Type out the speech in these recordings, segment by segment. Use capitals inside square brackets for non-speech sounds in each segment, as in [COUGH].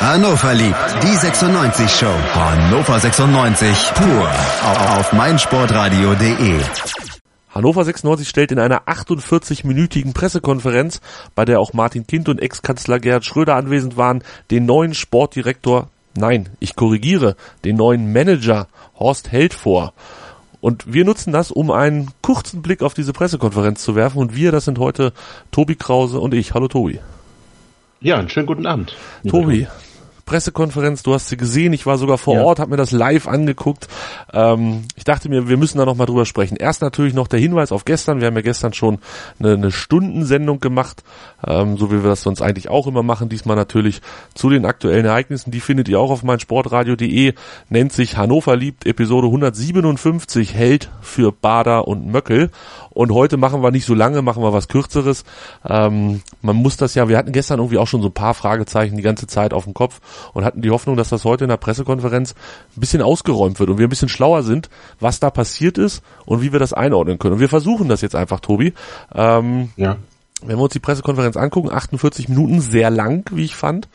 Hannover liebt die 96 Show. Hannover 96 pur auf meinsportradio.de. Hannover 96 stellt in einer 48-minütigen Pressekonferenz, bei der auch Martin Kind und Ex-Kanzler Gerhard Schröder anwesend waren, den neuen Sportdirektor, nein, ich korrigiere, den neuen Manager Horst Held vor. Und wir nutzen das, um einen kurzen Blick auf diese Pressekonferenz zu werfen. Und wir, das sind heute Tobi Krause und ich. Hallo Tobi. Ja, einen schönen guten Abend. Tobi, Pressekonferenz, du hast sie gesehen, ich war sogar vor ja. Ort, habe mir das live angeguckt. Ähm, ich dachte mir, wir müssen da nochmal drüber sprechen. Erst natürlich noch der Hinweis auf gestern, wir haben ja gestern schon eine, eine Stundensendung gemacht, ähm, so wie wir das sonst eigentlich auch immer machen, diesmal natürlich zu den aktuellen Ereignissen, die findet ihr auch auf meinsportradio.de, nennt sich Hannover liebt, Episode 157, Held für Bader und Möckel. Und heute machen wir nicht so lange, machen wir was Kürzeres. Ähm, man muss das ja, wir hatten gestern irgendwie auch schon so ein paar Fragezeichen die ganze Zeit auf dem Kopf und hatten die Hoffnung, dass das heute in der Pressekonferenz ein bisschen ausgeräumt wird und wir ein bisschen schlauer sind, was da passiert ist und wie wir das einordnen können. Und wir versuchen das jetzt einfach, Tobi. Ähm, ja. Wenn wir uns die Pressekonferenz angucken, 48 Minuten, sehr lang, wie ich fand.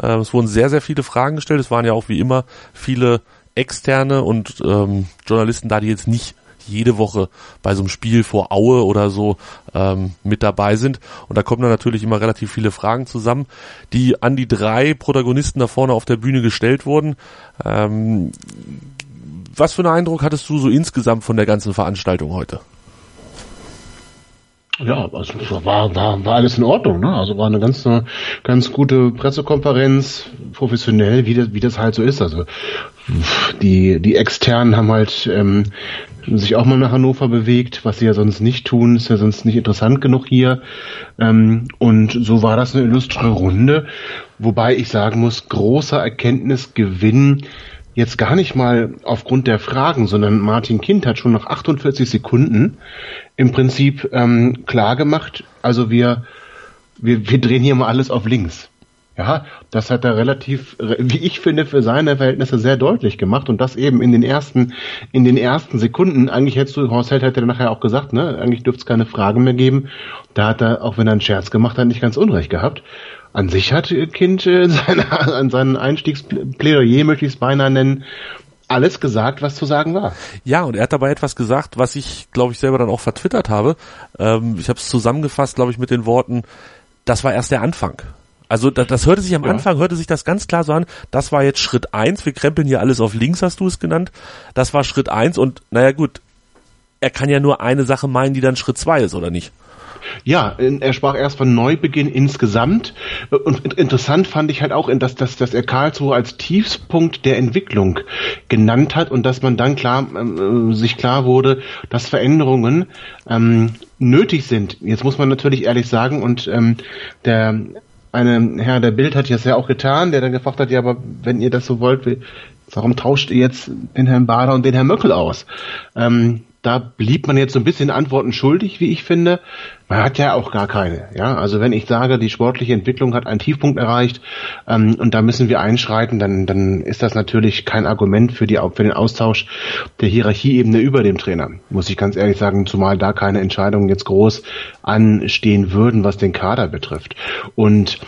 Äh, es wurden sehr, sehr viele Fragen gestellt. Es waren ja auch wie immer viele externe und ähm, Journalisten da, die jetzt nicht jede Woche bei so einem Spiel vor Aue oder so ähm, mit dabei sind. Und da kommen dann natürlich immer relativ viele Fragen zusammen, die an die drei Protagonisten da vorne auf der Bühne gestellt wurden. Ähm, was für einen Eindruck hattest du so insgesamt von der ganzen Veranstaltung heute? Ja, also war, war, war alles in Ordnung, ne? Also war eine ganz, ganz gute Pressekonferenz, professionell, wie das, wie das halt so ist. Also die, die Externen haben halt ähm, sich auch mal nach Hannover bewegt, was sie ja sonst nicht tun, ist ja sonst nicht interessant genug hier. Ähm, und so war das eine illustre Runde, wobei ich sagen muss, großer Erkenntnisgewinn jetzt gar nicht mal aufgrund der Fragen, sondern Martin Kind hat schon nach 48 Sekunden im Prinzip ähm, klar gemacht, also wir, wir, wir drehen hier mal alles auf links. Ja, das hat er relativ, wie ich finde, für seine Verhältnisse sehr deutlich gemacht und das eben in den ersten, in den ersten Sekunden. Eigentlich hättest du, Horst Held hätte nachher auch gesagt, ne, eigentlich dürfte es keine Fragen mehr geben. Da hat er, auch wenn er einen Scherz gemacht hat, nicht ganz unrecht gehabt. An sich hat Kind äh, [LAUGHS] seine, an seinen Einstiegsplädoyer, möchte ich es beinahe nennen, alles gesagt, was zu sagen war. Ja, und er hat dabei etwas gesagt, was ich, glaube ich, selber dann auch vertwittert habe. Ähm, ich habe es zusammengefasst, glaube ich, mit den Worten, das war erst der Anfang. Also das, das hörte sich am ja. Anfang, hörte sich das ganz klar so an, das war jetzt Schritt eins, wir krempeln hier alles auf links, hast du es genannt. Das war Schritt eins und naja gut, er kann ja nur eine Sache meinen, die dann Schritt zwei ist, oder nicht? Ja, er sprach erst von Neubeginn insgesamt. Und interessant fand ich halt auch, dass, dass, dass er Karlsruhe als Tiefspunkt der Entwicklung genannt hat und dass man dann klar, äh, sich klar wurde, dass Veränderungen ähm, nötig sind. Jetzt muss man natürlich ehrlich sagen, und ähm, der eine Herr der Bild hat das ja auch getan, der dann gefragt hat, ja, aber wenn ihr das so wollt, warum tauscht ihr jetzt den Herrn Bader und den Herrn Möckel aus? Ähm, da blieb man jetzt so ein bisschen Antworten schuldig, wie ich finde. Man hat ja auch gar keine. Ja, also wenn ich sage, die sportliche Entwicklung hat einen Tiefpunkt erreicht ähm, und da müssen wir einschreiten, dann, dann ist das natürlich kein Argument für, die, für den Austausch der Hierarchieebene über dem Trainer. Muss ich ganz ehrlich sagen, zumal da keine Entscheidungen jetzt groß anstehen würden, was den Kader betrifft. Und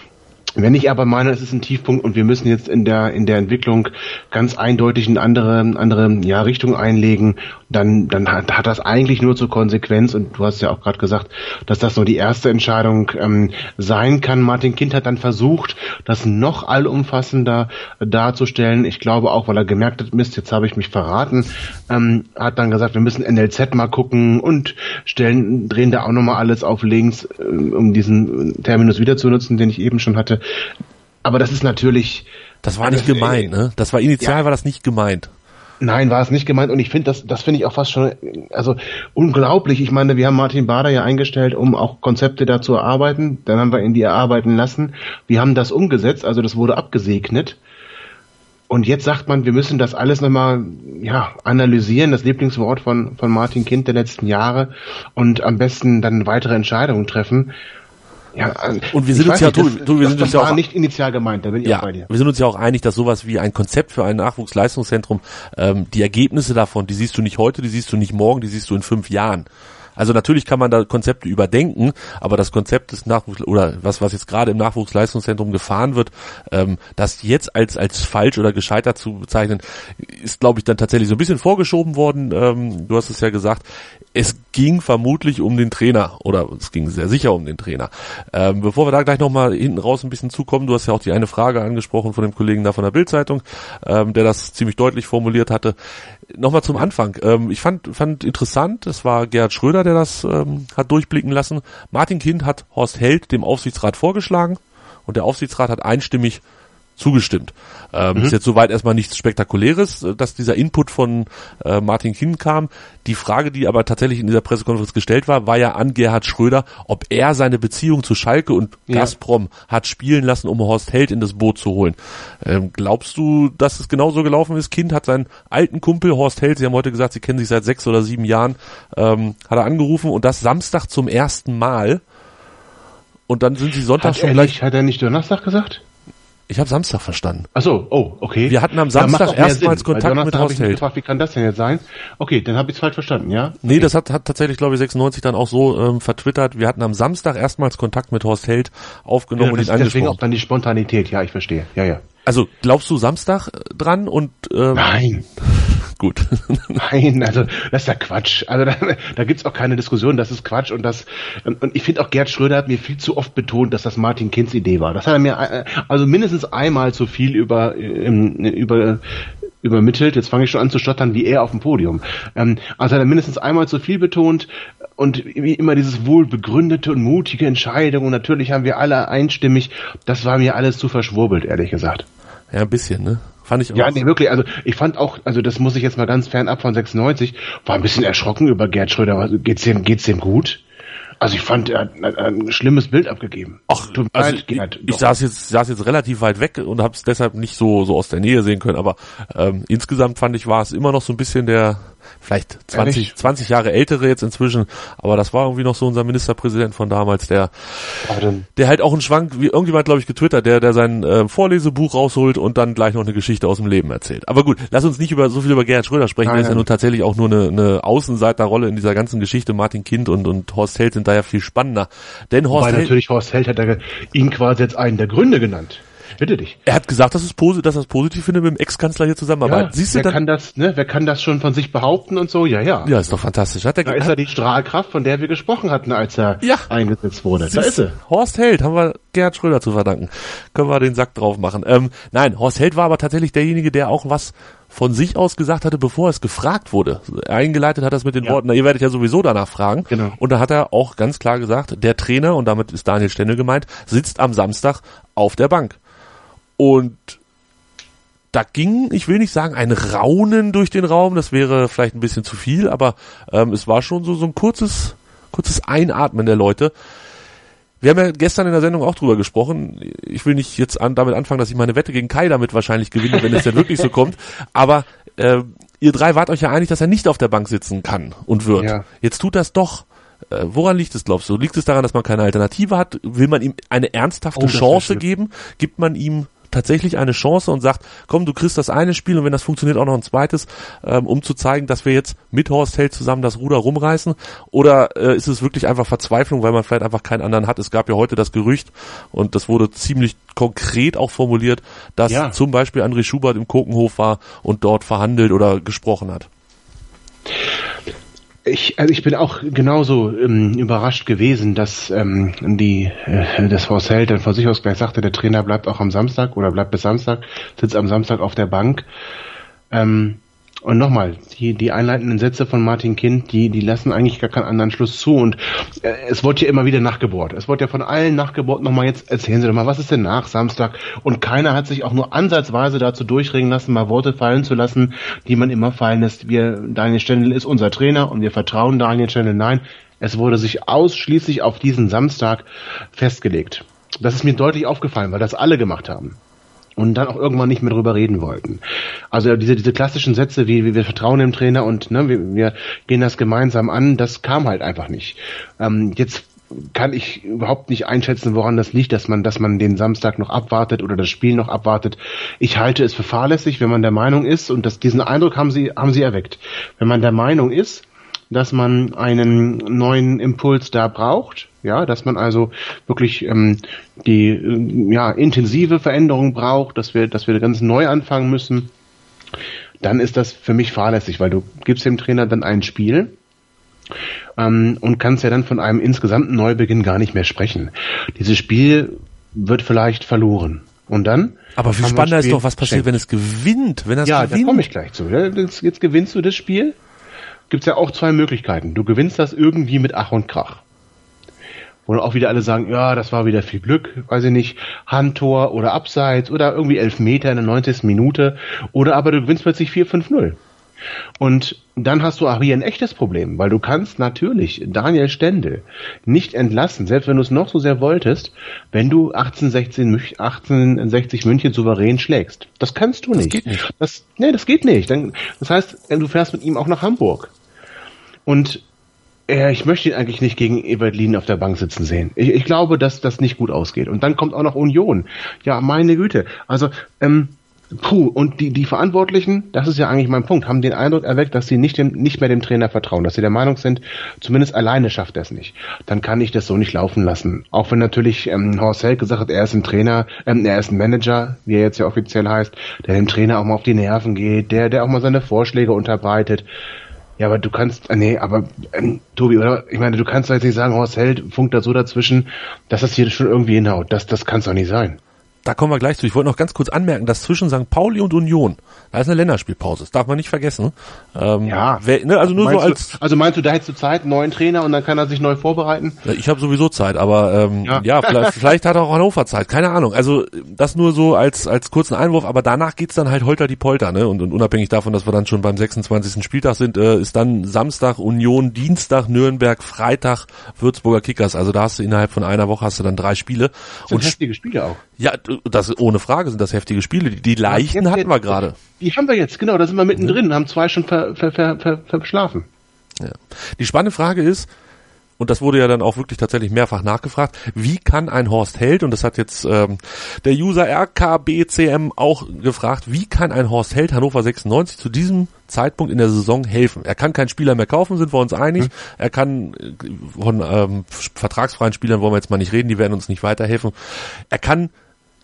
wenn ich aber meine, es ist ein Tiefpunkt und wir müssen jetzt in der in der Entwicklung ganz eindeutig eine andere andere ja, Richtung einlegen, dann dann hat, hat das eigentlich nur zur Konsequenz und du hast ja auch gerade gesagt, dass das nur die erste Entscheidung ähm, sein kann. Martin Kind hat dann versucht, das noch allumfassender darzustellen. Ich glaube auch, weil er gemerkt hat, Mist, jetzt habe ich mich verraten, ähm, hat dann gesagt, wir müssen NLZ mal gucken und stellen drehen da auch noch mal alles auf links, äh, um diesen Terminus wieder zu nutzen, den ich eben schon hatte. Aber das ist natürlich. Das war nicht gemeint, ne? Das war initial ja. war das nicht gemeint. Nein, war es nicht gemeint und ich finde das, das finde ich auch fast schon, also unglaublich. Ich meine, wir haben Martin Bader ja eingestellt, um auch Konzepte da zu erarbeiten. Dann haben wir ihn die erarbeiten lassen. Wir haben das umgesetzt, also das wurde abgesegnet. Und jetzt sagt man, wir müssen das alles nochmal ja, analysieren, das Lieblingswort von, von Martin Kind der letzten Jahre und am besten dann weitere Entscheidungen treffen. Ja, äh, und wir sind uns ja, nicht, das, du, wir sind uns ja auch nicht initial gemeint, da bin ich ja, auch bei dir. Wir sind uns ja auch einig, dass sowas wie ein Konzept für ein Nachwuchsleistungszentrum, ähm, die Ergebnisse davon, die siehst du nicht heute, die siehst du nicht morgen, die siehst du in fünf Jahren. Also natürlich kann man da Konzepte überdenken, aber das Konzept des Nachwuchs oder was was jetzt gerade im Nachwuchsleistungszentrum gefahren wird, ähm, das jetzt als als falsch oder gescheitert zu bezeichnen, ist glaube ich dann tatsächlich so ein bisschen vorgeschoben worden. Ähm, du hast es ja gesagt, es ging vermutlich um den Trainer oder es ging sehr sicher um den Trainer. Ähm, bevor wir da gleich nochmal hinten raus ein bisschen zukommen, du hast ja auch die eine Frage angesprochen von dem Kollegen da von der Bildzeitung, ähm, der das ziemlich deutlich formuliert hatte. Nochmal zum Anfang. Ähm, ich fand, fand interessant, es war Gerhard Schröder, der das ähm, hat durchblicken lassen. Martin Kind hat Horst Held dem Aufsichtsrat vorgeschlagen und der Aufsichtsrat hat einstimmig zugestimmt. Ähm, mhm. Ist jetzt soweit erstmal nichts Spektakuläres, äh, dass dieser Input von äh, Martin Kinn kam. Die Frage, die aber tatsächlich in dieser Pressekonferenz gestellt war, war ja an Gerhard Schröder, ob er seine Beziehung zu Schalke und ja. Gazprom hat spielen lassen, um Horst Held in das Boot zu holen. Ähm, glaubst du, dass es genauso gelaufen ist? Kind hat seinen alten Kumpel Horst Held, Sie haben heute gesagt, Sie kennen sich seit sechs oder sieben Jahren, ähm, hat er angerufen und das Samstag zum ersten Mal. Und dann sind sie Sonntag hat schon gleich. Nicht, hat er nicht Donnerstag gesagt? Ich habe Samstag verstanden. Ach so, oh, okay. Wir hatten am Samstag ja, erstmals Sinn, Kontakt mit Horst Held. Gefragt, wie kann das denn jetzt sein? Okay, dann habe ich es falsch verstanden, ja? Nee, das hat, hat tatsächlich, glaube ich, 96 dann auch so ähm, vertwittert. Wir hatten am Samstag erstmals Kontakt mit Horst Held aufgenommen ja, und ihn angesprochen. Deswegen auch dann die Spontanität, ja, ich verstehe. Ja, ja. Also glaubst du Samstag dran und ähm, Nein. Gut. [LAUGHS] Nein, also das ist ja Quatsch. Also da, da gibt's auch keine Diskussion, das ist Quatsch und das und, und ich finde auch Gerd Schröder hat mir viel zu oft betont, dass das Martin Kinds Idee war. Das hat er mir äh, also mindestens einmal zu viel über über übermittelt. Jetzt fange ich schon an zu stottern, wie er auf dem Podium. Ähm, also hat er mindestens einmal zu viel betont und wie immer dieses wohlbegründete und mutige Entscheidung. Und natürlich haben wir alle einstimmig. Das war mir alles zu verschwurbelt, ehrlich gesagt. Ja, ein bisschen, ne? Fand ich auch. Ja, nee, wirklich. Also ich fand auch, also das muss ich jetzt mal ganz fernab von 96, war ein bisschen erschrocken über Gerd Schröder. Geht's dem, geht's dem gut? Also ich fand, er hat ein schlimmes Bild abgegeben. Ach, also leid, ich, ich saß jetzt saß jetzt relativ weit weg und habe es deshalb nicht so so aus der Nähe sehen können. Aber ähm, insgesamt fand ich, war es immer noch so ein bisschen der vielleicht 20, 20 Jahre ältere jetzt inzwischen, aber das war irgendwie noch so unser Ministerpräsident von damals, der, der halt auch einen Schwank, wie irgendjemand glaube ich getwittert, der, der sein äh, Vorlesebuch rausholt und dann gleich noch eine Geschichte aus dem Leben erzählt. Aber gut, lass uns nicht über so viel über Gerhard Schröder sprechen, der ist ja nun tatsächlich auch nur eine, eine Außenseiterrolle in dieser ganzen Geschichte. Martin Kind und, und Horst Held sind da ja viel spannender. Denn Horst Wobei Held, natürlich Horst Held hat er ihn quasi jetzt einen der Gründe genannt bitte dich. Er hat gesagt, dass es positiv, dass er es positiv findet, mit dem Ex-Kanzler hier zusammenarbeiten. Ja, Siehst du, wer dann, kann das, ne? Wer kann das schon von sich behaupten und so? Ja, ja. Ja, ist doch fantastisch. Hat er, da ist er die Strahlkraft, von der wir gesprochen hatten, als er ja. eingesetzt wurde. Da ist er. Horst Held, haben wir Gerhard Schröder zu verdanken. Können wir den Sack drauf machen. Ähm, nein, Horst Held war aber tatsächlich derjenige, der auch was von sich aus gesagt hatte, bevor es gefragt wurde. Eingeleitet hat er es mit den ja. Worten, na, ihr werdet ja sowieso danach fragen. Genau. Und da hat er auch ganz klar gesagt, der Trainer, und damit ist Daniel Stendel gemeint, sitzt am Samstag auf der Bank. Und da ging, ich will nicht sagen, ein Raunen durch den Raum, das wäre vielleicht ein bisschen zu viel, aber ähm, es war schon so, so ein kurzes, kurzes Einatmen der Leute. Wir haben ja gestern in der Sendung auch drüber gesprochen. Ich will nicht jetzt an, damit anfangen, dass ich meine Wette gegen Kai damit wahrscheinlich gewinne, wenn es denn wirklich so kommt. Aber äh, ihr drei wart euch ja einig, dass er nicht auf der Bank sitzen kann und wird. Ja. Jetzt tut das doch. Äh, woran liegt es, glaubst du? Liegt es daran, dass man keine Alternative hat? Will man ihm eine ernsthafte oh, Chance geben? Gibt man ihm tatsächlich eine Chance und sagt, komm, du kriegst das eine Spiel und wenn das funktioniert auch noch ein zweites, ähm, um zu zeigen, dass wir jetzt mit Horst Held zusammen das Ruder rumreißen? Oder äh, ist es wirklich einfach Verzweiflung, weil man vielleicht einfach keinen anderen hat? Es gab ja heute das Gerücht und das wurde ziemlich konkret auch formuliert, dass ja. zum Beispiel André Schubert im Kokenhof war und dort verhandelt oder gesprochen hat. Ich, also ich bin auch genauso ähm, überrascht gewesen, dass ähm, die äh, das Horst dann von sich aus gleich sagte, der Trainer bleibt auch am Samstag oder bleibt bis Samstag, sitzt am Samstag auf der Bank. Ähm, und nochmal, die, die einleitenden Sätze von Martin Kind, die, die lassen eigentlich gar keinen anderen Schluss zu. Und äh, es wurde ja immer wieder nachgebohrt. Es wurde ja von allen nachgebohrt. Nochmal jetzt erzählen Sie doch mal, was ist denn nach Samstag? Und keiner hat sich auch nur ansatzweise dazu durchringen lassen, mal Worte fallen zu lassen, die man immer fallen lässt. Wir, Daniel Stendel ist unser Trainer und wir vertrauen Daniel Stendel. Nein, es wurde sich ausschließlich auf diesen Samstag festgelegt. Das ist mir deutlich aufgefallen, weil das alle gemacht haben und dann auch irgendwann nicht mehr drüber reden wollten. Also diese, diese klassischen Sätze wie, wie wir vertrauen dem Trainer und ne, wir, wir gehen das gemeinsam an, das kam halt einfach nicht. Ähm, jetzt kann ich überhaupt nicht einschätzen, woran das liegt, dass man, dass man den Samstag noch abwartet oder das Spiel noch abwartet. Ich halte es für fahrlässig, wenn man der Meinung ist, und das, diesen Eindruck haben sie, haben sie erweckt. Wenn man der Meinung ist, dass man einen neuen Impuls da braucht, ja, dass man also wirklich ähm, die äh, ja intensive Veränderung braucht, dass wir, dass wir ganz neu anfangen müssen, dann ist das für mich fahrlässig, weil du gibst dem Trainer dann ein Spiel ähm, und kannst ja dann von einem insgesamten Neubeginn gar nicht mehr sprechen. Dieses Spiel wird vielleicht verloren. Und dann? Aber viel spannender ist doch, was passiert, wenn es gewinnt, wenn es ja, gewinnt. da komme ich gleich zu. Jetzt, jetzt gewinnst du das Spiel. Gibt's ja auch zwei Möglichkeiten. Du gewinnst das irgendwie mit Ach und Krach. Wo auch wieder alle sagen, ja, das war wieder viel Glück, weiß ich nicht, Handtor oder Abseits oder irgendwie Elfmeter in der 90. Minute. Oder aber du gewinnst plötzlich 4-5-0. Und dann hast du auch hier ein echtes Problem, weil du kannst natürlich Daniel Stendel nicht entlassen, selbst wenn du es noch so sehr wolltest, wenn du 1860, 1860 München souverän schlägst. Das kannst du nicht. Das geht nicht. Das, nee, das geht nicht. Dann, das heißt, du fährst mit ihm auch nach Hamburg. Und äh, ich möchte ihn eigentlich nicht gegen Eberlin auf der Bank sitzen sehen. Ich, ich glaube, dass das nicht gut ausgeht. Und dann kommt auch noch Union. Ja, meine Güte. Also, ähm, Puh, und die, die Verantwortlichen, das ist ja eigentlich mein Punkt, haben den Eindruck erweckt, dass sie nicht, dem, nicht mehr dem Trainer vertrauen, dass sie der Meinung sind, zumindest alleine schafft er es nicht. Dann kann ich das so nicht laufen lassen. Auch wenn natürlich ähm, Horst Held gesagt hat, er ist ein Trainer, ähm, er ist ein Manager, wie er jetzt ja offiziell heißt, der dem Trainer auch mal auf die Nerven geht, der, der auch mal seine Vorschläge unterbreitet. Ja, aber du kannst, äh, nee, aber ähm, Tobi, oder? Ich meine, du kannst doch jetzt nicht sagen, Horst Held funkt da so dazwischen, dass das hier schon irgendwie hinhaut. Das, das kann doch nicht sein da kommen wir gleich zu. Ich wollte noch ganz kurz anmerken, dass zwischen St. Pauli und Union, da ist eine Länderspielpause. Das darf man nicht vergessen. Ähm, ja. Wer, ne, also nur so als. Du, also meinst du, da hättest du Zeit, einen neuen Trainer und dann kann er sich neu vorbereiten? Ich habe sowieso Zeit, aber ähm, ja, ja vielleicht, [LAUGHS] vielleicht, hat auch Hannover Zeit. Keine Ahnung. Also das nur so als als kurzen Einwurf. Aber danach geht's dann halt holter die Polter. Ne? Und, und unabhängig davon, dass wir dann schon beim 26. Spieltag sind, äh, ist dann Samstag Union, Dienstag Nürnberg, Freitag Würzburger Kickers. Also da hast du innerhalb von einer Woche hast du dann drei Spiele. Das sind und heftige Spiele auch. Ja, das ohne Frage sind das heftige Spiele. Die, die leichten ja, hatten wir gerade. Die haben wir jetzt, genau, da sind wir mittendrin, mhm. haben zwei schon ver, ver, ver, ver, verschlafen. Ja. Die spannende Frage ist, und das wurde ja dann auch wirklich tatsächlich mehrfach nachgefragt, wie kann ein Horst Held, und das hat jetzt ähm, der User RKBCM auch gefragt, wie kann ein Horst Held Hannover 96 zu diesem Zeitpunkt in der Saison helfen? Er kann keinen Spieler mehr kaufen, sind wir uns einig. Hm. Er kann äh, von ähm, vertragsfreien Spielern wollen wir jetzt mal nicht reden, die werden uns nicht weiterhelfen. Er kann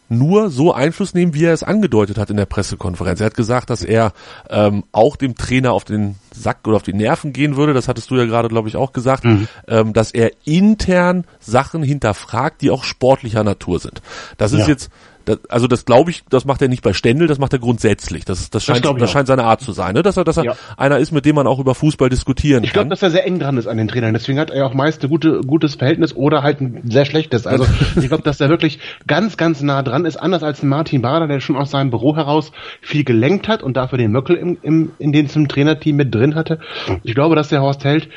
nur so Einfluss nehmen, wie er es angedeutet hat in der Pressekonferenz. Er hat gesagt, dass er ähm, auch dem Trainer auf den Sack oder auf die Nerven gehen würde. Das hattest du ja gerade, glaube ich, auch gesagt, mhm. ähm, dass er intern Sachen hinterfragt, die auch sportlicher Natur sind. Das ist ja. jetzt das, also das glaube ich, das macht er nicht bei Stendel, das macht er grundsätzlich. Das, das, scheint, das, das scheint seine Art zu sein, ne? dass er, dass er ja. einer ist, mit dem man auch über Fußball diskutieren ich kann. Ich glaube, dass er sehr eng dran ist an den Trainern. Deswegen hat er auch meist ein gute, gutes Verhältnis oder halt ein sehr schlechtes. Also [LAUGHS] ich glaube, dass er wirklich ganz, ganz nah dran ist, anders als Martin Bader, der schon aus seinem Büro heraus viel gelenkt hat und dafür den Möckel im, im, in den zum Trainerteam mit drin hatte. Ich glaube, dass der Horst Held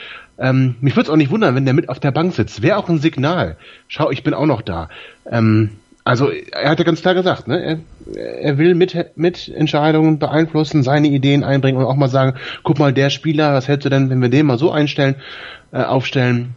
ähm, mich würde es auch nicht wundern, wenn der mit auf der Bank sitzt. Wäre auch ein Signal. Schau, ich bin auch noch da. Ähm, also er hat ja ganz klar gesagt, ne? er, er will mit, mit Entscheidungen beeinflussen, seine Ideen einbringen und auch mal sagen, guck mal, der Spieler, was hältst du denn, wenn wir den mal so einstellen, äh, aufstellen?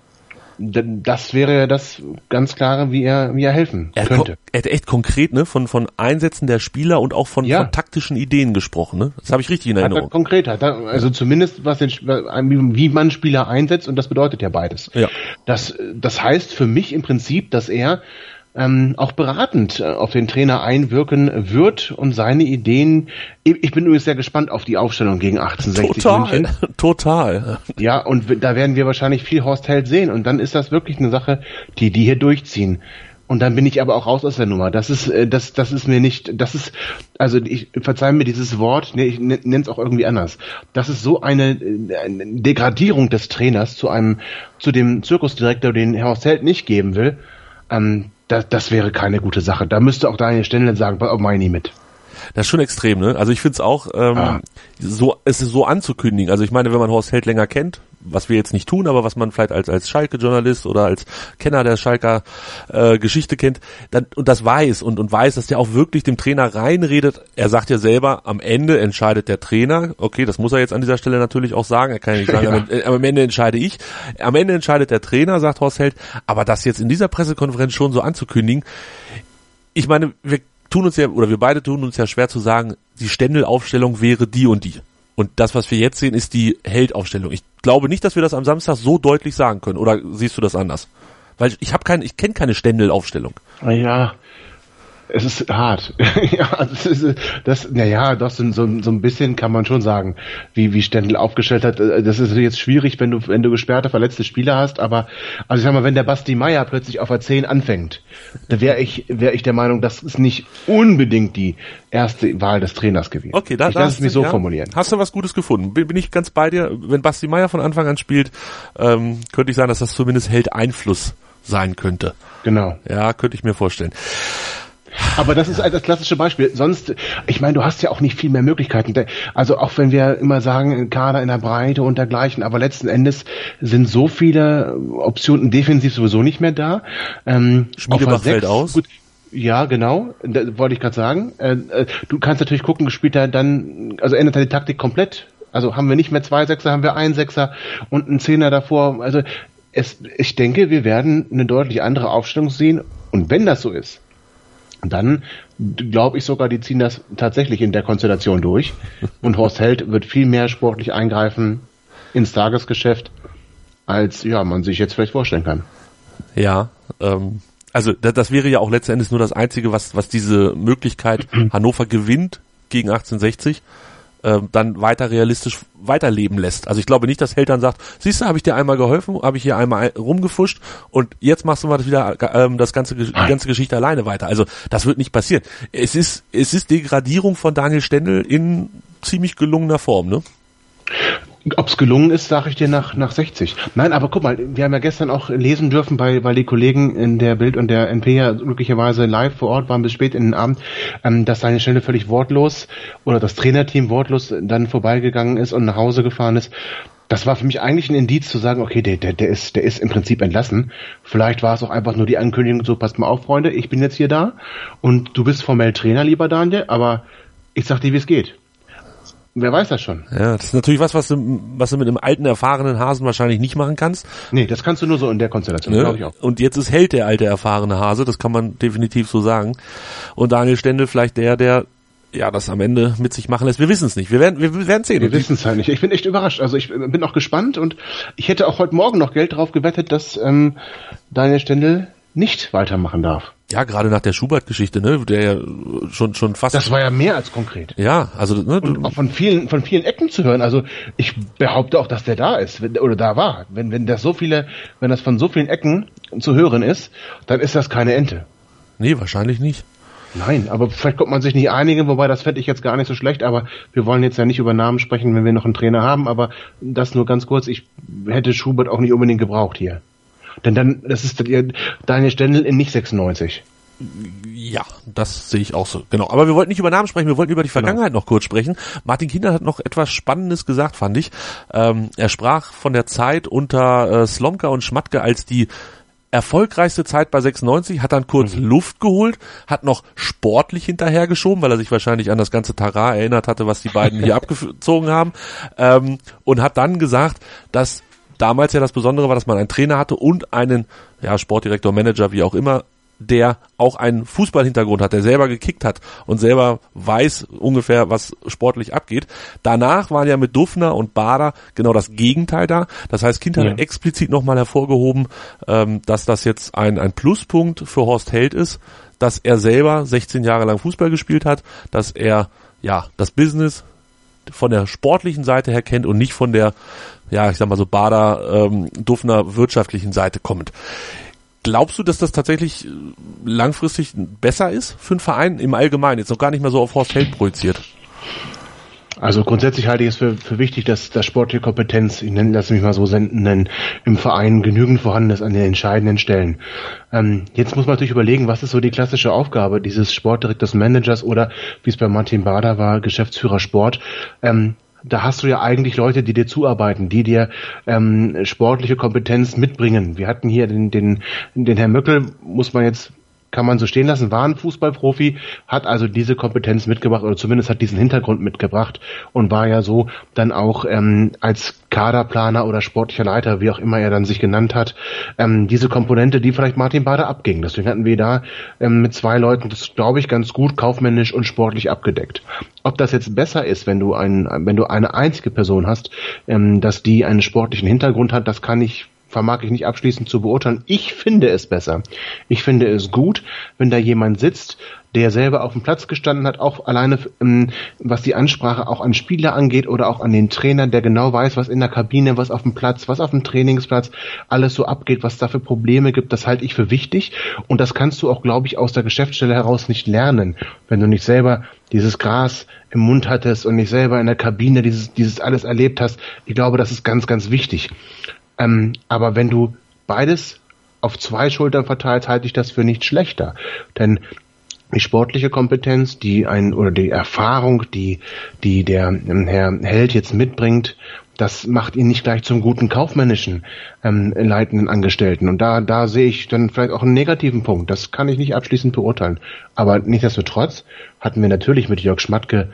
Das wäre das ganz klare, wie er, wie er helfen er könnte. Er hat echt konkret ne, von, von Einsätzen der Spieler und auch von, ja. von taktischen Ideen gesprochen. Ne? Das habe ich richtig in Erinnerung. Hat konkret, hat er, also zumindest was den, wie man Spieler einsetzt und das bedeutet ja beides. Ja. Das, das heißt für mich im Prinzip, dass er ähm, auch beratend äh, auf den Trainer einwirken wird und seine Ideen. Ich bin übrigens sehr gespannt auf die Aufstellung gegen 1860 Total, München. total. Ja, und da werden wir wahrscheinlich viel Horst Held sehen und dann ist das wirklich eine Sache, die die hier durchziehen. Und dann bin ich aber auch raus aus der Nummer. Das ist, äh, das, das ist mir nicht, das ist, also ich verzeih mir dieses Wort, nee, ich nenne es auch irgendwie anders. Das ist so eine, äh, eine Degradierung des Trainers zu einem, zu dem Zirkusdirektor, den Herr Horst Held nicht geben will. Ähm, das, das wäre keine gute Sache. Da müsste auch Daniel Stendel sagen, oh, mach ich nie mit. Das ist schon extrem, ne? Also ich finde es auch, ähm, ah. so, es ist so anzukündigen. Also ich meine, wenn man Horst Held länger kennt, was wir jetzt nicht tun, aber was man vielleicht als, als Schalke-Journalist oder als Kenner der Schalker äh, Geschichte kennt, dann, und das weiß und, und weiß, dass der auch wirklich dem Trainer reinredet. Er sagt ja selber, am Ende entscheidet der Trainer. Okay, das muss er jetzt an dieser Stelle natürlich auch sagen. Er kann ja nicht sagen, ja. am, am Ende entscheide ich. Am Ende entscheidet der Trainer, sagt Horst Held. Aber das jetzt in dieser Pressekonferenz schon so anzukündigen, ich meine, wir tun uns ja, oder wir beide tun uns ja schwer zu sagen, die Ständelaufstellung wäre die und die. Und das, was wir jetzt sehen, ist die Heldaufstellung. Ich glaube nicht, dass wir das am Samstag so deutlich sagen können. Oder siehst du das anders? Weil ich habe kein, ich kenne keine Stendel-Aufstellung. Ja, es ist hart. [LAUGHS] ja, das ist, das, naja, doch, so, so, so ein bisschen kann man schon sagen, wie, wie Stendel aufgestellt hat. Das ist jetzt schwierig, wenn du, wenn du gesperrte, verletzte Spieler hast, aber, also ich sag mal, wenn der Basti Meier plötzlich auf A10 anfängt, da wäre ich, wäre ich der Meinung, das ist nicht unbedingt die erste Wahl des Trainers gewesen. Okay, da, ich lass es mich so ja, formulieren. Hast du was Gutes gefunden? Bin, bin ich ganz bei dir. Wenn Basti Meier von Anfang an spielt, ähm, könnte ich sagen, dass das zumindest hält Einfluss sein könnte. Genau. Ja, könnte ich mir vorstellen. Aber das ist halt das klassische Beispiel. Sonst, ich meine, du hast ja auch nicht viel mehr Möglichkeiten. Also auch wenn wir immer sagen, Kader in der Breite und dergleichen, aber letzten Endes sind so viele Optionen defensiv sowieso nicht mehr da. Ähm, Spielebach fällt aus. Gut, ja, genau, da, wollte ich gerade sagen. Äh, äh, du kannst natürlich gucken, spielt er dann, also ändert er die Taktik komplett. Also haben wir nicht mehr zwei Sechser, haben wir einen Sechser und einen Zehner davor. Also es, ich denke, wir werden eine deutlich andere Aufstellung sehen. Und wenn das so ist, dann glaube ich sogar, die ziehen das tatsächlich in der Konstellation durch. Und Horst Held wird viel mehr sportlich eingreifen ins Tagesgeschäft, als ja man sich jetzt vielleicht vorstellen kann. Ja, ähm, also das, das wäre ja auch letztendlich nur das Einzige, was, was diese Möglichkeit [CLEARS THROAT] Hannover gewinnt gegen 1860 äh, dann weiter realistisch weiterleben lässt. Also ich glaube nicht, dass Held dann sagt, siehst du, habe ich dir einmal geholfen, habe ich hier einmal rumgefuscht und jetzt machst du mal das wieder ähm, das ganze die ganze Geschichte alleine weiter. Also das wird nicht passieren. Es ist es ist Degradierung von Daniel Stendel in ziemlich gelungener Form, ne? Ob es gelungen ist, sage ich dir nach, nach 60. Nein, aber guck mal, wir haben ja gestern auch lesen dürfen, bei, weil die Kollegen in der Bild und der NP ja glücklicherweise live vor Ort waren bis spät in den Abend, ähm, dass seine Stelle völlig wortlos oder das Trainerteam wortlos dann vorbeigegangen ist und nach Hause gefahren ist. Das war für mich eigentlich ein Indiz zu sagen, okay, der, der, der, ist, der ist im Prinzip entlassen. Vielleicht war es auch einfach nur die Ankündigung, so passt mal auf, Freunde, ich bin jetzt hier da und du bist formell Trainer, lieber Daniel, aber ich sag dir, wie es geht. Wer weiß das schon? Ja, das ist natürlich was, was du, was du mit einem alten, erfahrenen Hasen wahrscheinlich nicht machen kannst. Nee, das kannst du nur so in der Konstellation, ne? glaube ich auch. Und jetzt ist Held der alte, erfahrene Hase, das kann man definitiv so sagen. Und Daniel Stendel vielleicht der, der ja, das am Ende mit sich machen lässt. Wir wissen es nicht. Wir werden, wir werden sehen. Wir wissen es halt nicht. Ich bin echt überrascht. Also ich bin auch gespannt und ich hätte auch heute Morgen noch Geld drauf gewettet, dass ähm, Daniel Stendel nicht weitermachen darf. Ja, gerade nach der Schubert-Geschichte, ne, der ja schon schon fast. Das war ja mehr als konkret. Ja, also ne, und auch von vielen von vielen Ecken zu hören. Also ich behaupte auch, dass der da ist wenn, oder da war. Wenn wenn das so viele, wenn das von so vielen Ecken zu hören ist, dann ist das keine Ente. Nee, wahrscheinlich nicht. Nein, aber vielleicht kommt man sich nicht einigen, wobei das fände ich jetzt gar nicht so schlecht, aber wir wollen jetzt ja nicht über Namen sprechen, wenn wir noch einen Trainer haben, aber das nur ganz kurz, ich hätte Schubert auch nicht unbedingt gebraucht hier. Denn dann, das ist Daniel Stendel in nicht 96. Ja, das sehe ich auch so. Genau. Aber wir wollten nicht über Namen sprechen, wir wollten über die genau. Vergangenheit genau. noch kurz sprechen. Martin Kinder hat noch etwas Spannendes gesagt, fand ich. Ähm, er sprach von der Zeit unter äh, Slomka und Schmatke als die erfolgreichste Zeit bei 96, hat dann kurz mhm. Luft geholt, hat noch sportlich hinterhergeschoben, weil er sich wahrscheinlich an das ganze Tara erinnert hatte, was die beiden hier [LAUGHS] abgezogen haben, ähm, und hat dann gesagt, dass damals ja das Besondere war, dass man einen Trainer hatte und einen ja, Sportdirektor, Manager, wie auch immer, der auch einen Fußballhintergrund hat, der selber gekickt hat und selber weiß ungefähr, was sportlich abgeht. Danach waren ja mit Dufner und Bader genau das Gegenteil da. Das heißt, Kind hat ja. explizit nochmal hervorgehoben, ähm, dass das jetzt ein, ein Pluspunkt für Horst Held ist, dass er selber 16 Jahre lang Fußball gespielt hat, dass er ja das Business von der sportlichen Seite her kennt und nicht von der ja, ich sag mal so Bader, ähm, Duffner wirtschaftlichen Seite kommt. Glaubst du, dass das tatsächlich äh, langfristig besser ist für einen Verein im Allgemeinen, jetzt noch gar nicht mehr so auf Horst Held projiziert? Also grundsätzlich halte ich es für, für wichtig, dass das sportliche Kompetenz, ich nenne das mich mal so nennen, im Verein genügend vorhanden ist an den entscheidenden Stellen. Ähm, jetzt muss man natürlich überlegen, was ist so die klassische Aufgabe dieses Sportdirektors Managers oder wie es bei Martin Bader war, Geschäftsführer Sport. Ähm, da hast du ja eigentlich Leute, die dir zuarbeiten, die dir ähm, sportliche Kompetenz mitbringen. Wir hatten hier den, den, den Herrn Möckel, muss man jetzt kann man so stehen lassen, war ein Fußballprofi, hat also diese Kompetenz mitgebracht oder zumindest hat diesen Hintergrund mitgebracht und war ja so dann auch ähm, als Kaderplaner oder sportlicher Leiter, wie auch immer er dann sich genannt hat, ähm, diese Komponente, die vielleicht Martin Bader abging. Deswegen hatten wir da ähm, mit zwei Leuten das, glaube ich, ganz gut kaufmännisch und sportlich abgedeckt. Ob das jetzt besser ist, wenn du ein, wenn du eine einzige Person hast, ähm, dass die einen sportlichen Hintergrund hat, das kann ich vermag ich nicht abschließend zu beurteilen. Ich finde es besser. Ich finde es gut, wenn da jemand sitzt, der selber auf dem Platz gestanden hat, auch alleine ähm, was die Ansprache auch an Spieler angeht oder auch an den Trainer, der genau weiß, was in der Kabine, was auf dem Platz, was auf dem Trainingsplatz alles so abgeht, was da für Probleme gibt, das halte ich für wichtig und das kannst du auch, glaube ich, aus der Geschäftsstelle heraus nicht lernen, wenn du nicht selber dieses Gras im Mund hattest und nicht selber in der Kabine dieses, dieses alles erlebt hast. Ich glaube, das ist ganz, ganz wichtig. Ähm, aber wenn du beides auf zwei Schultern verteilst, halte ich das für nicht schlechter. Denn die sportliche Kompetenz, die ein oder die Erfahrung, die die der ähm, Herr Held jetzt mitbringt, das macht ihn nicht gleich zum guten kaufmännischen ähm, leitenden Angestellten. Und da da sehe ich dann vielleicht auch einen negativen Punkt. Das kann ich nicht abschließend beurteilen. Aber nichtsdestotrotz hatten wir natürlich mit Jörg Schmatke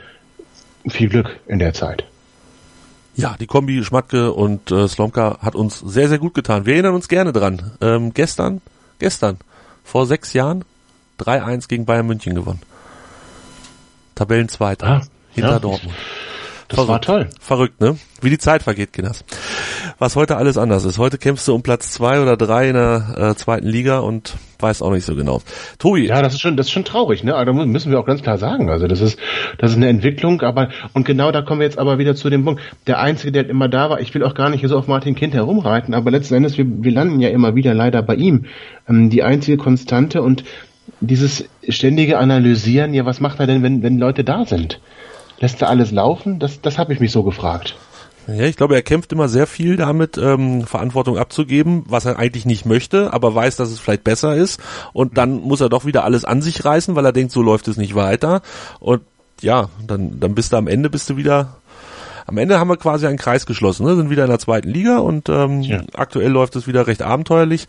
viel Glück in der Zeit. Ja, die Kombi Schmatke und äh, Slomka hat uns sehr, sehr gut getan. Wir erinnern uns gerne dran. Ähm, gestern, gestern, vor sechs Jahren, 3-1 gegen Bayern München gewonnen. Tabellenzweiter. Ah, hinter ja. Dortmund. Das Verrückt. war toll. Verrückt, ne? Wie die Zeit vergeht, Kinas. Was heute alles anders ist. Heute kämpfst du um Platz zwei oder drei in der äh, zweiten Liga und weiß auch nicht so genau. Tobi. Ja, das ist schon, das ist schon traurig, ne? Also, da müssen wir auch ganz klar sagen. Also das ist, das ist eine Entwicklung, aber und genau da kommen wir jetzt aber wieder zu dem Punkt. Der Einzige, der immer da war, ich will auch gar nicht so auf Martin Kind herumreiten, aber letzten Endes, wir, wir landen ja immer wieder leider bei ihm. Ähm, die einzige Konstante und dieses ständige Analysieren, ja, was macht er denn, wenn, wenn Leute da sind? Lässt er alles laufen? Das, das habe ich mich so gefragt. Ja, ich glaube, er kämpft immer sehr viel damit, ähm, Verantwortung abzugeben, was er eigentlich nicht möchte, aber weiß, dass es vielleicht besser ist. Und dann muss er doch wieder alles an sich reißen, weil er denkt, so läuft es nicht weiter. Und ja, dann, dann bist du am Ende bist du wieder am Ende haben wir quasi einen Kreis geschlossen, ne? sind wieder in der zweiten Liga und ähm, ja. aktuell läuft es wieder recht abenteuerlich.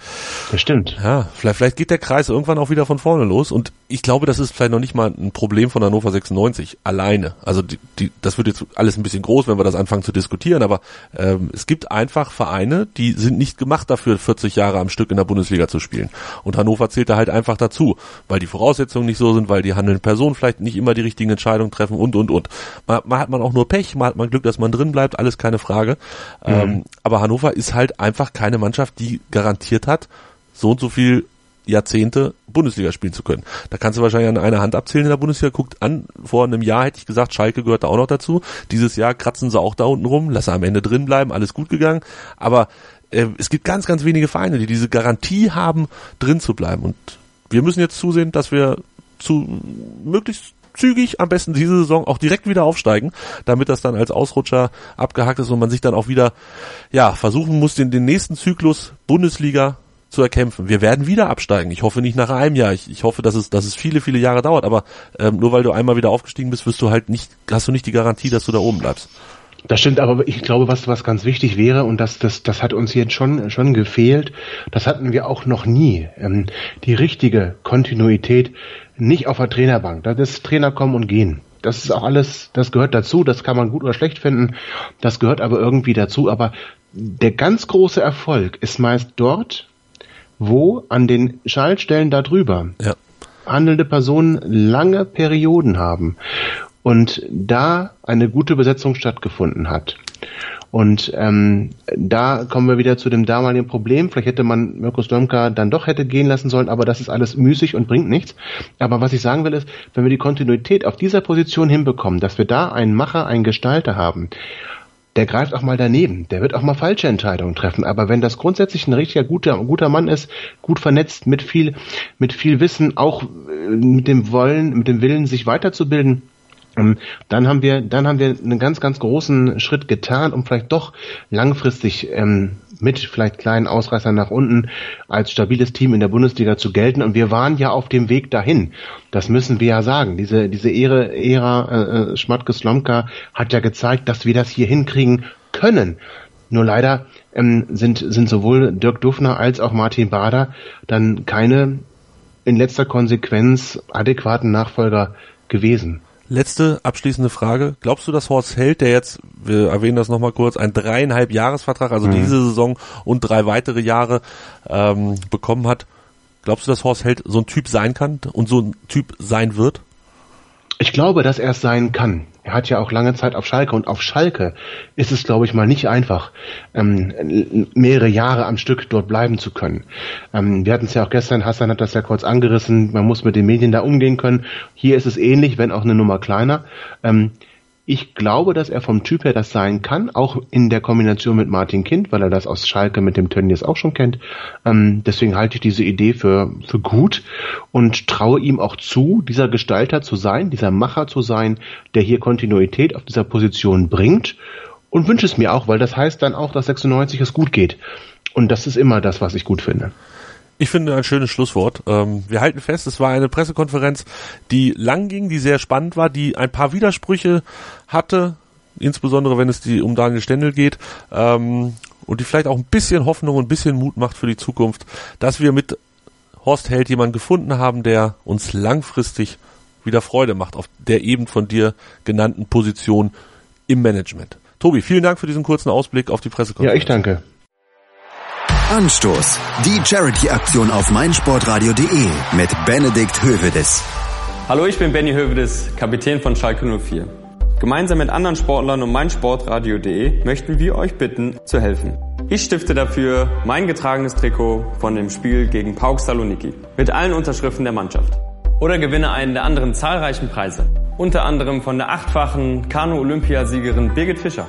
Das stimmt. Ja, vielleicht, vielleicht geht der Kreis irgendwann auch wieder von vorne los und ich glaube, das ist vielleicht noch nicht mal ein Problem von Hannover 96 alleine. Also die, die, das wird jetzt alles ein bisschen groß, wenn wir das anfangen zu diskutieren, aber ähm, es gibt einfach Vereine, die sind nicht gemacht dafür, 40 Jahre am Stück in der Bundesliga zu spielen. Und Hannover zählt da halt einfach dazu, weil die Voraussetzungen nicht so sind, weil die handelnden Personen vielleicht nicht immer die richtigen Entscheidungen treffen und und und. Mal, mal hat man auch nur Pech, mal hat man Glück, dass man drin bleibt, alles keine Frage. Mhm. Ähm, aber Hannover ist halt einfach keine Mannschaft, die garantiert hat, so und so viel Jahrzehnte Bundesliga spielen zu können. Da kannst du wahrscheinlich an einer Hand abzählen in der Bundesliga. Guckt an, vor einem Jahr hätte ich gesagt, Schalke gehört da auch noch dazu. Dieses Jahr kratzen sie auch da unten rum, lasse am Ende drin bleiben, alles gut gegangen. Aber äh, es gibt ganz, ganz wenige Vereine, die diese Garantie haben, drin zu bleiben. Und wir müssen jetzt zusehen, dass wir zu möglichst zügig am besten diese Saison auch direkt wieder aufsteigen, damit das dann als Ausrutscher abgehakt ist und man sich dann auch wieder ja versuchen muss, den, den nächsten Zyklus Bundesliga zu erkämpfen. Wir werden wieder absteigen. Ich hoffe nicht nach einem Jahr. Ich, ich hoffe, dass es, dass es viele, viele Jahre dauert. Aber ähm, nur weil du einmal wieder aufgestiegen bist, wirst du halt nicht, hast du nicht die Garantie, dass du da oben bleibst. Das stimmt, aber ich glaube, was, was ganz wichtig wäre, und das, das, das hat uns jetzt schon, schon gefehlt, das hatten wir auch noch nie, ähm, die richtige Kontinuität nicht auf der Trainerbank. Da ist Trainer kommen und gehen. Das ist auch alles, das gehört dazu, das kann man gut oder schlecht finden, das gehört aber irgendwie dazu. Aber der ganz große Erfolg ist meist dort, wo an den Schaltstellen darüber ja. handelnde Personen lange Perioden haben und da eine gute Besetzung stattgefunden hat. Und ähm, da kommen wir wieder zu dem damaligen Problem. Vielleicht hätte man Mirko Slomka dann doch hätte gehen lassen sollen, aber das ist alles müßig und bringt nichts. Aber was ich sagen will ist, wenn wir die Kontinuität auf dieser Position hinbekommen, dass wir da einen Macher, einen Gestalter haben, der greift auch mal daneben, der wird auch mal falsche Entscheidungen treffen. Aber wenn das grundsätzlich ein richtiger guter, guter Mann ist, gut vernetzt, mit viel, mit viel Wissen, auch äh, mit dem Wollen, mit dem Willen, sich weiterzubilden, dann haben wir, dann haben wir einen ganz, ganz großen Schritt getan, um vielleicht doch langfristig ähm, mit vielleicht kleinen Ausreißern nach unten als stabiles Team in der Bundesliga zu gelten. Und wir waren ja auf dem Weg dahin. Das müssen wir ja sagen. Diese, diese Ehre, Ära äh, äh Schmatke-Slomka hat ja gezeigt, dass wir das hier hinkriegen können. Nur leider ähm, sind, sind sowohl Dirk Duffner als auch Martin Bader dann keine in letzter Konsequenz adäquaten Nachfolger gewesen. Letzte abschließende Frage. Glaubst du, dass Horst Held, der jetzt, wir erwähnen das nochmal kurz, ein dreieinhalb Jahresvertrag, also mhm. diese Saison und drei weitere Jahre ähm, bekommen hat, glaubst du, dass Horst Held so ein Typ sein kann und so ein Typ sein wird? Ich glaube, dass er es sein kann. Er hat ja auch lange Zeit auf Schalke und auf Schalke ist es, glaube ich, mal nicht einfach, ähm, mehrere Jahre am Stück dort bleiben zu können. Ähm, wir hatten es ja auch gestern, Hassan hat das ja kurz angerissen, man muss mit den Medien da umgehen können. Hier ist es ähnlich, wenn auch eine Nummer kleiner. Ähm, ich glaube, dass er vom Typ her das sein kann, auch in der Kombination mit Martin Kind, weil er das aus Schalke mit dem Tönnies auch schon kennt. Ähm, deswegen halte ich diese Idee für, für gut und traue ihm auch zu, dieser Gestalter zu sein, dieser Macher zu sein, der hier Kontinuität auf dieser Position bringt und wünsche es mir auch, weil das heißt dann auch, dass 96 es gut geht. Und das ist immer das, was ich gut finde. Ich finde ein schönes Schlusswort. Ähm, wir halten fest, es war eine Pressekonferenz, die lang ging, die sehr spannend war, die ein paar Widersprüche hatte, insbesondere wenn es die um Daniel Stendel geht, ähm, und die vielleicht auch ein bisschen Hoffnung und ein bisschen Mut macht für die Zukunft, dass wir mit Horst Held jemanden gefunden haben, der uns langfristig wieder Freude macht auf der eben von dir genannten Position im Management. Tobi, vielen Dank für diesen kurzen Ausblick auf die Pressekonferenz. Ja, ich danke. Anstoß. Die Charity-Aktion auf meinsportradio.de mit Benedikt Hövedes. Hallo, ich bin Benny Hövedes, Kapitän von Schalke 04. Gemeinsam mit anderen Sportlern und meinsportradio.de möchten wir euch bitten, zu helfen. Ich stifte dafür mein getragenes Trikot von dem Spiel gegen Pauk Saloniki mit allen Unterschriften der Mannschaft. Oder gewinne einen der anderen zahlreichen Preise. Unter anderem von der achtfachen Kanu-Olympiasiegerin Birgit Fischer.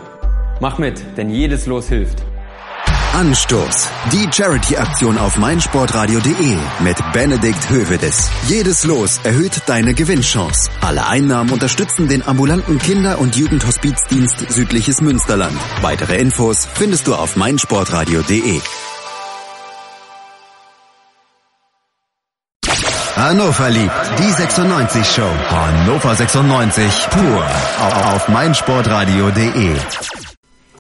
Mach mit, denn jedes Los hilft. Anstoß. Die Charity-Aktion auf meinsportradio.de mit Benedikt Hövedes. Jedes Los erhöht deine Gewinnchance. Alle Einnahmen unterstützen den ambulanten Kinder- und Jugendhospizdienst Südliches Münsterland. Weitere Infos findest du auf meinsportradio.de. Hannover liebt die 96 Show. Hannover 96 pur auf meinsportradio.de.